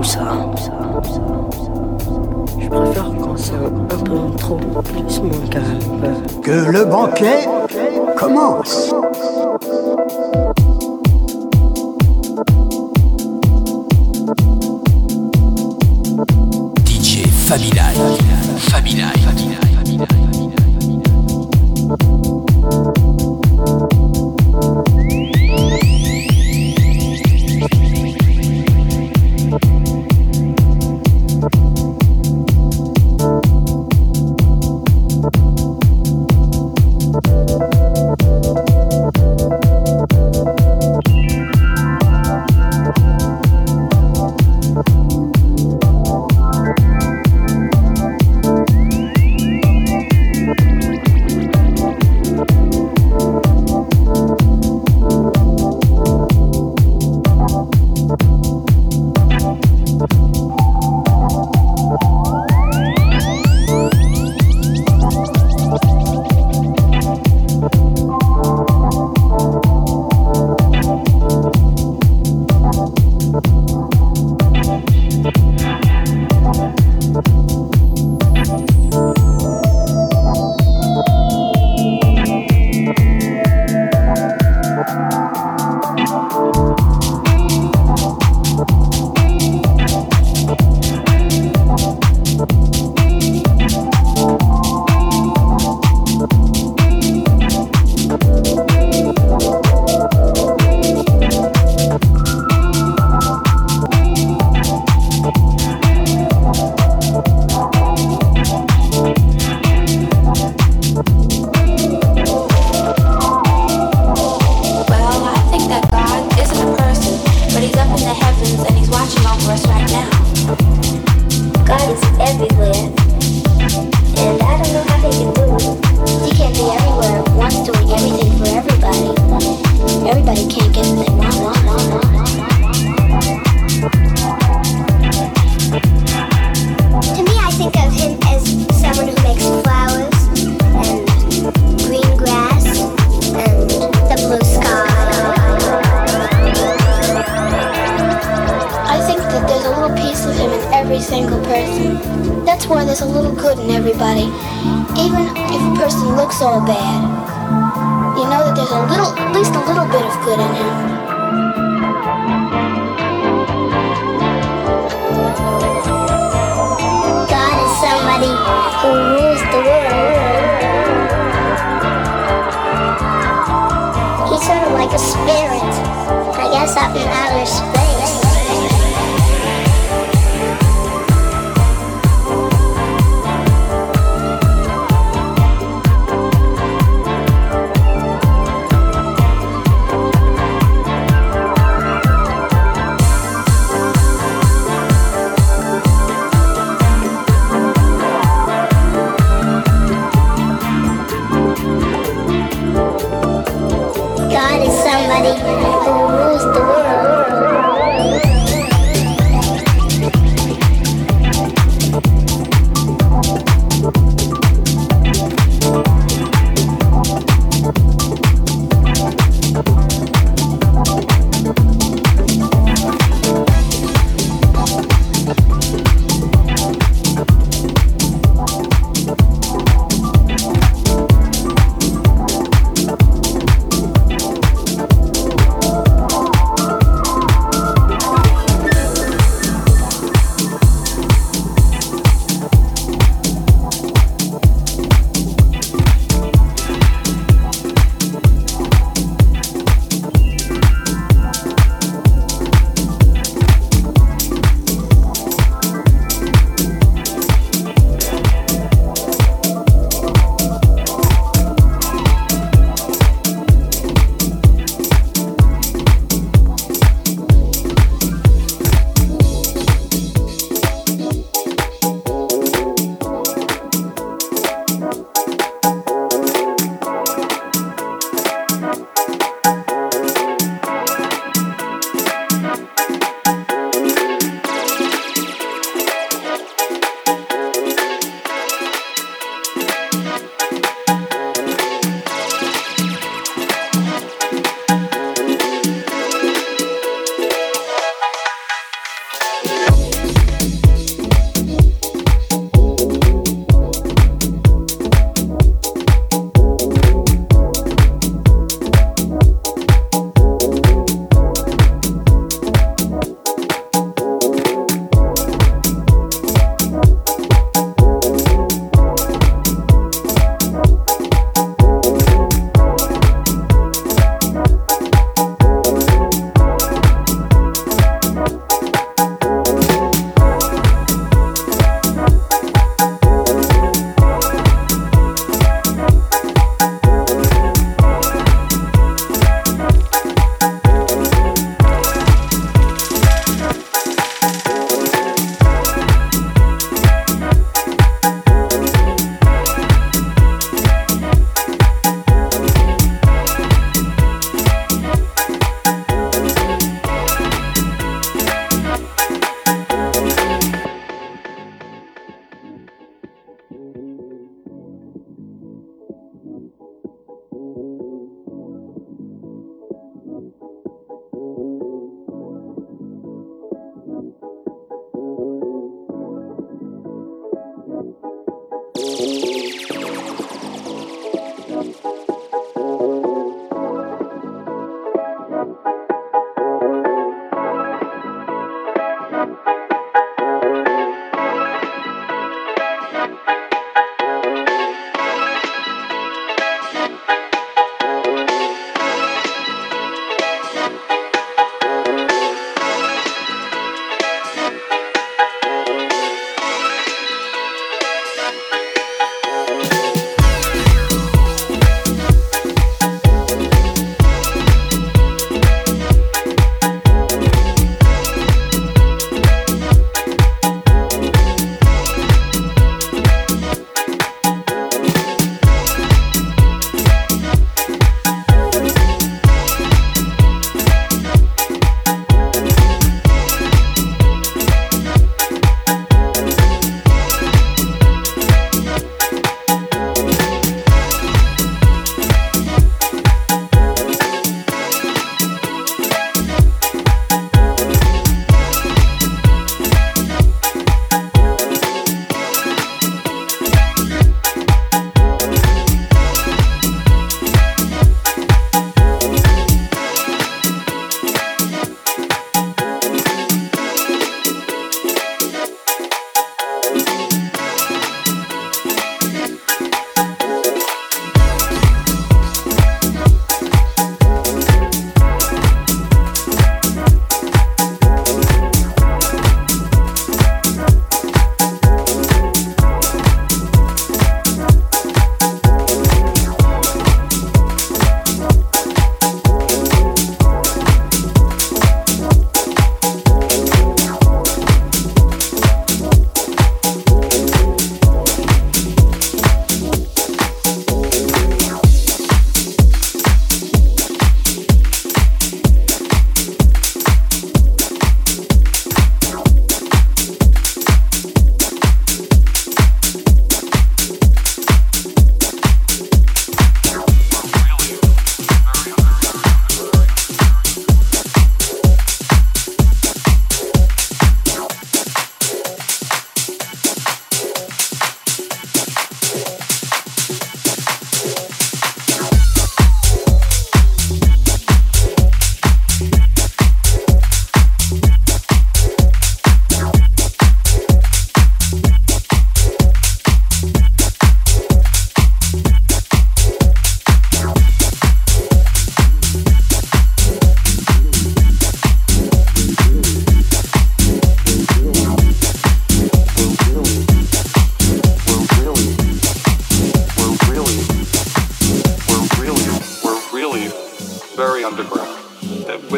tout ça. Je préfère quand c'est un peu trop plus mon calme. Que le banquet commence. DJ. Fabilal. Last God is everywhere, and I don't know how they can do it. He can't be everywhere doing everything for everybody. Everybody can't get there. person. That's why there's a little good in everybody, even if a person looks all bad. You know that there's a little, at least a little bit of good in him. God is somebody who rules the world. He's sort of like a spirit, I guess, up in outer space.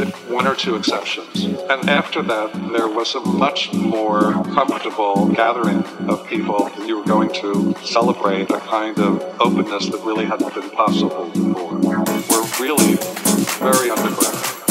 with one or two exceptions. And after that, there was a much more comfortable gathering of people. You were going to celebrate a kind of openness that really hadn't been possible before. We're really very underground.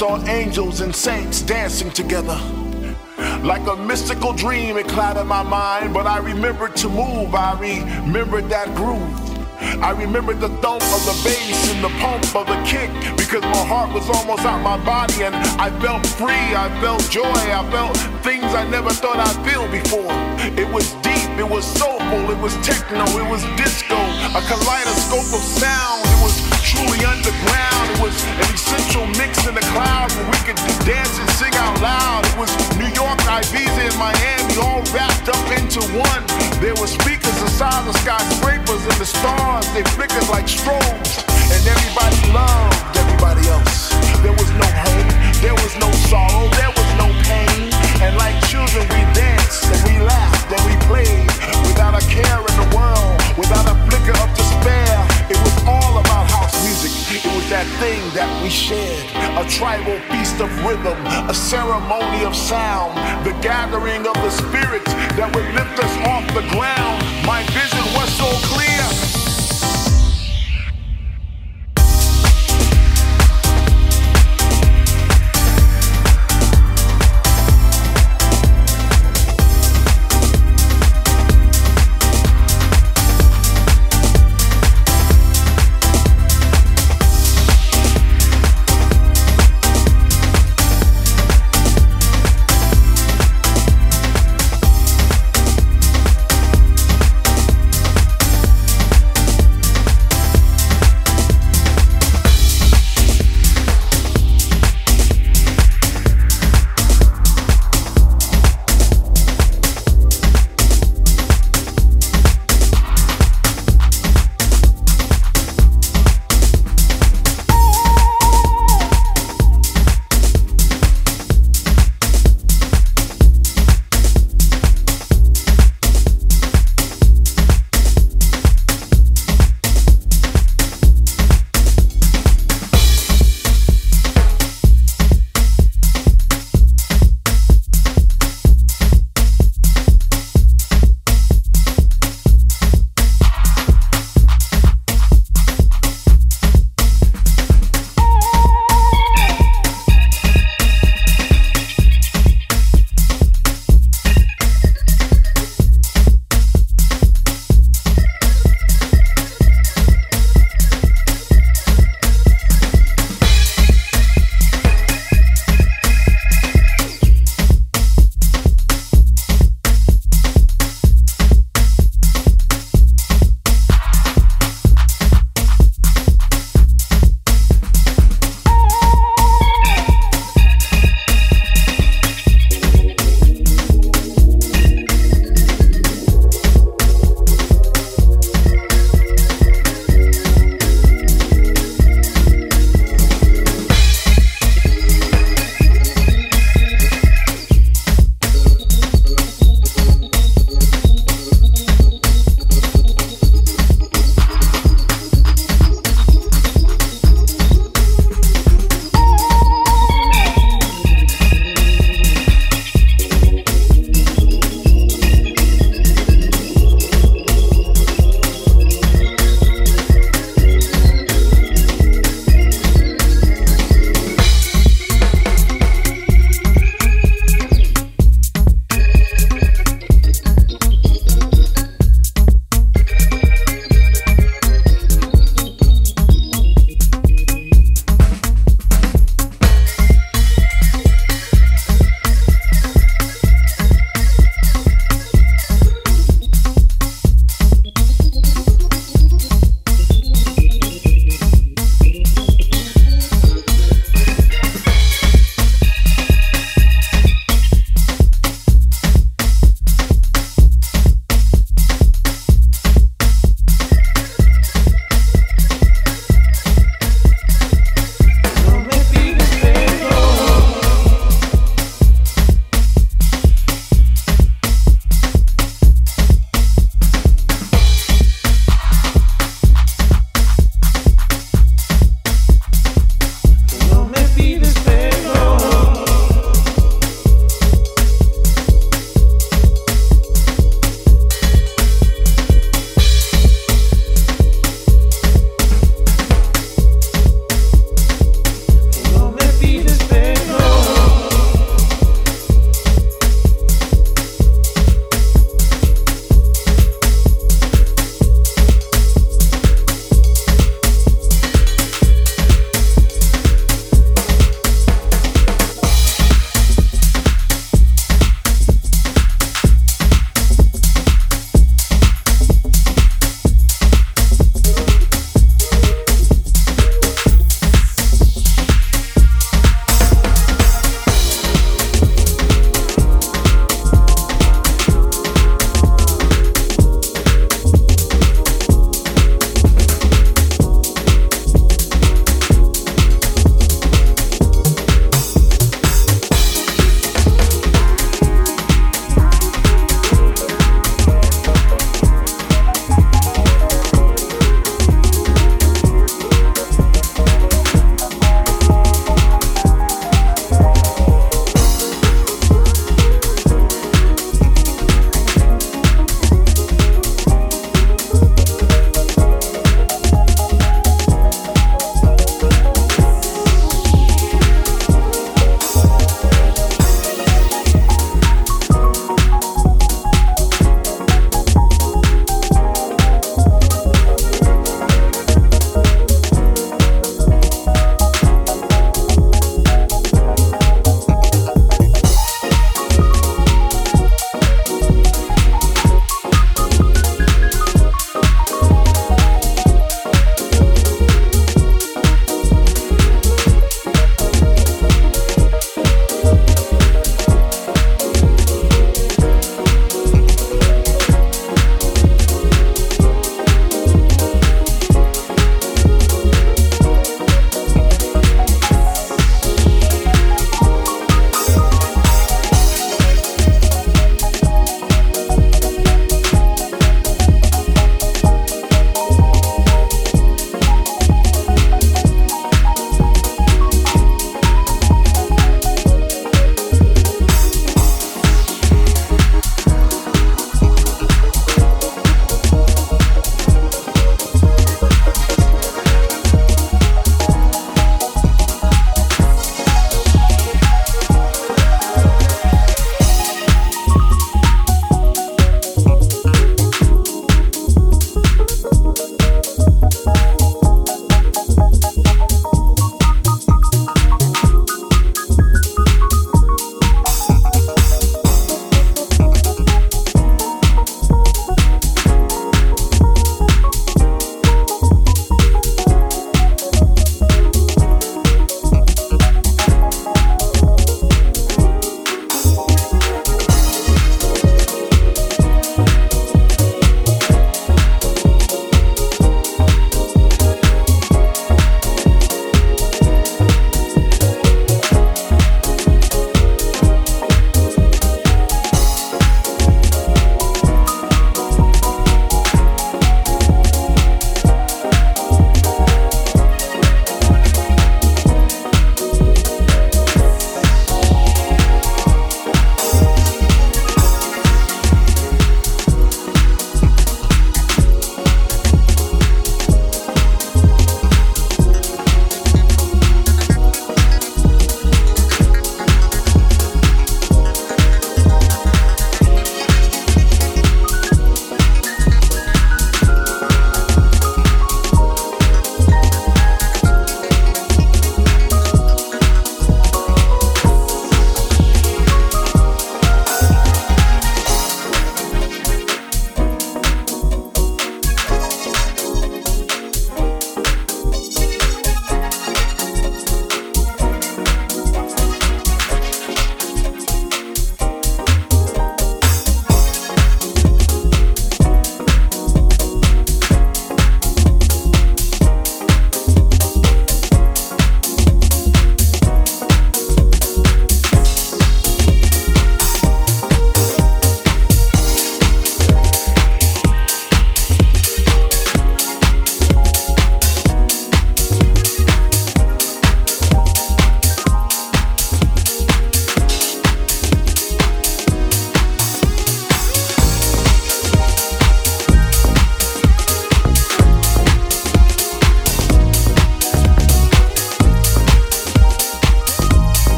Saw angels and saints dancing together. Like a mystical dream, it clouded my mind, but I remembered to move. I remembered that groove. I remembered the thump of the bass and the pump of the kick because my heart was almost out my body and I felt free. I felt joy. I felt things I never thought I'd feel before. It was deep. It was soulful. It was techno. It was disco. A kaleidoscope of sound. It was truly underground. Was an essential mix in the clouds where we could dance and sing out loud. It was New York, Ibiza, and Miami all wrapped up into one. There were speakers the skyscrapers and the stars, they flickered like strobes. And everybody loved everybody else. There was no hurt, there was no sorrow, there was no pain. And like children, we danced and we laughed and we played without a care in the world, tribal feast of rhythm, a ceremony of sound, the gathering of the spirits that would lift us off the ground. My vision was so clear.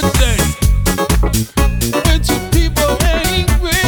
Good thing. When two people angry,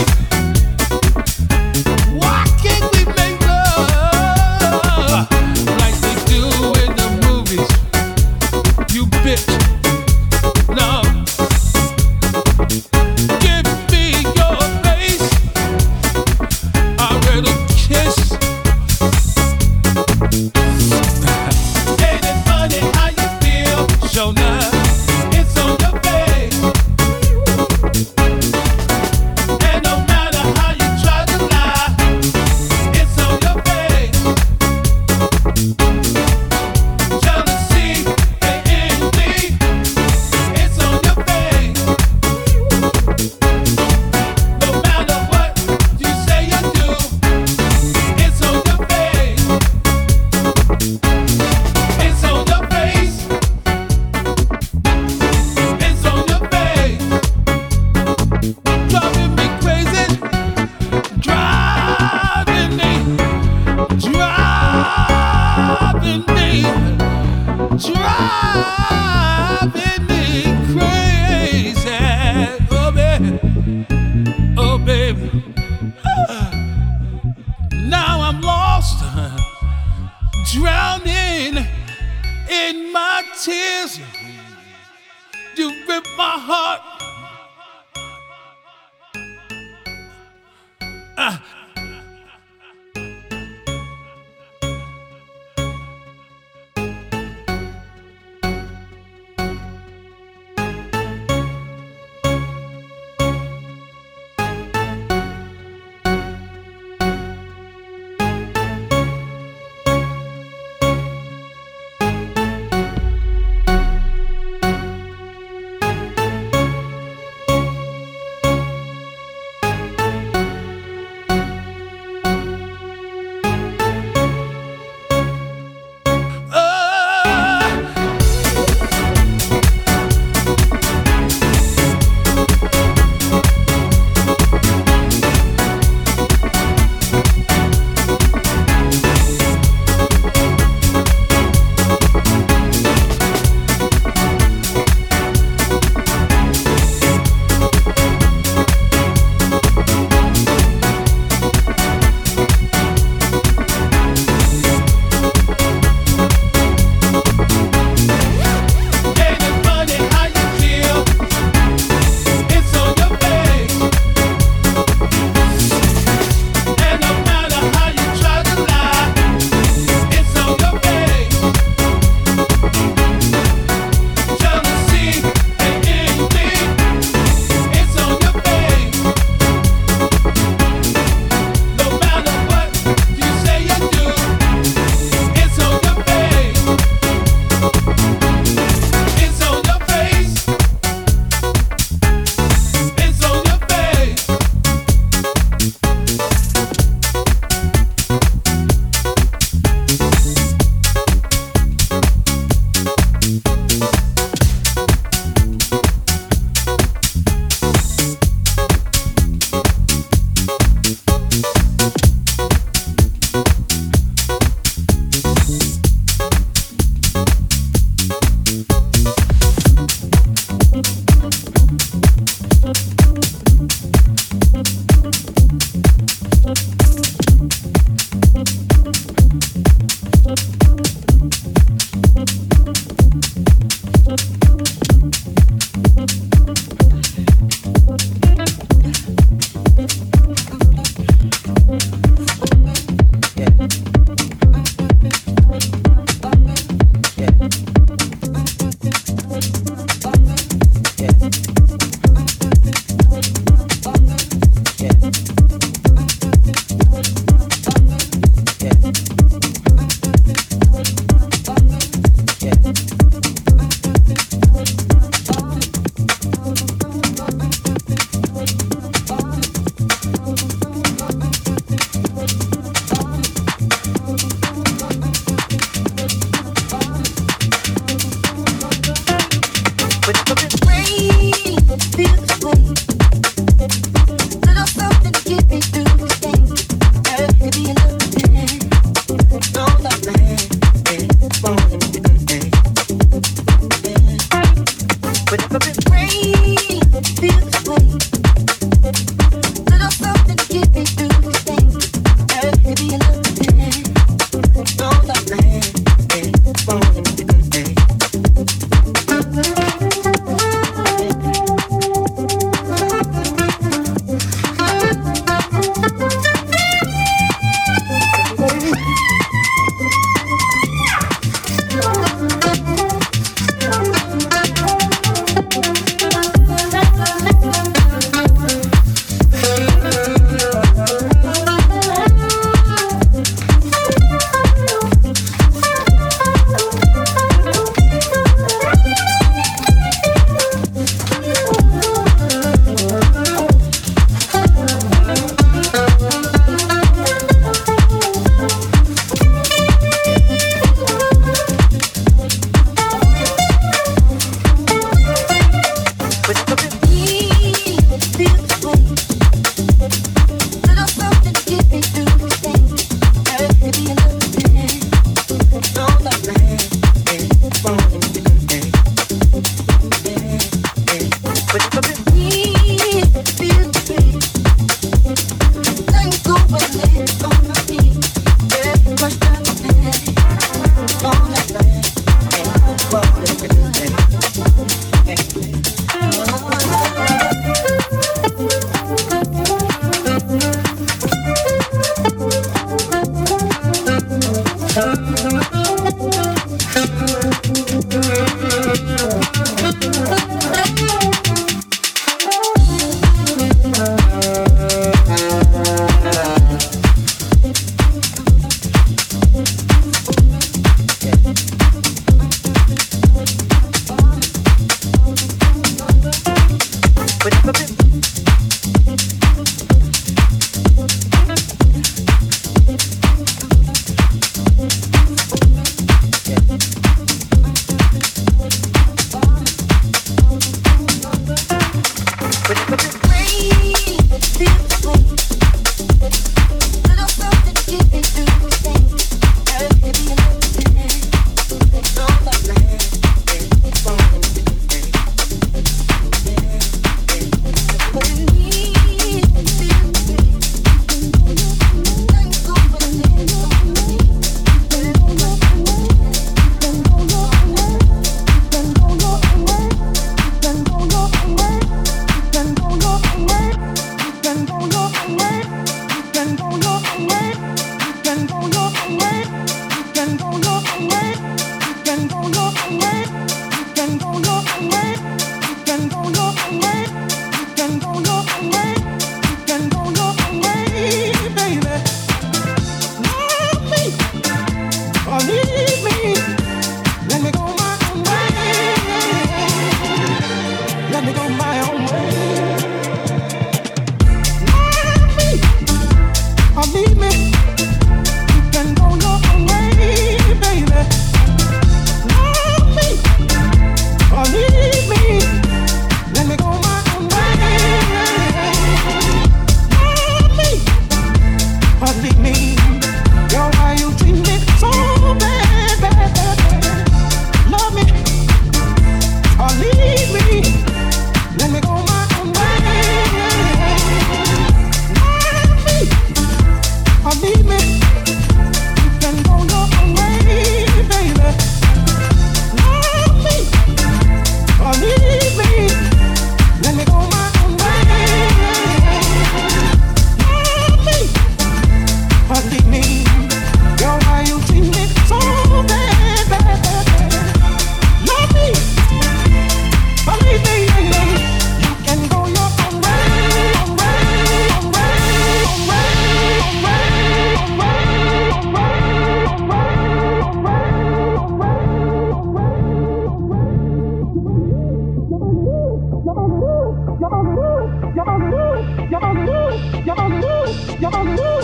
Let me go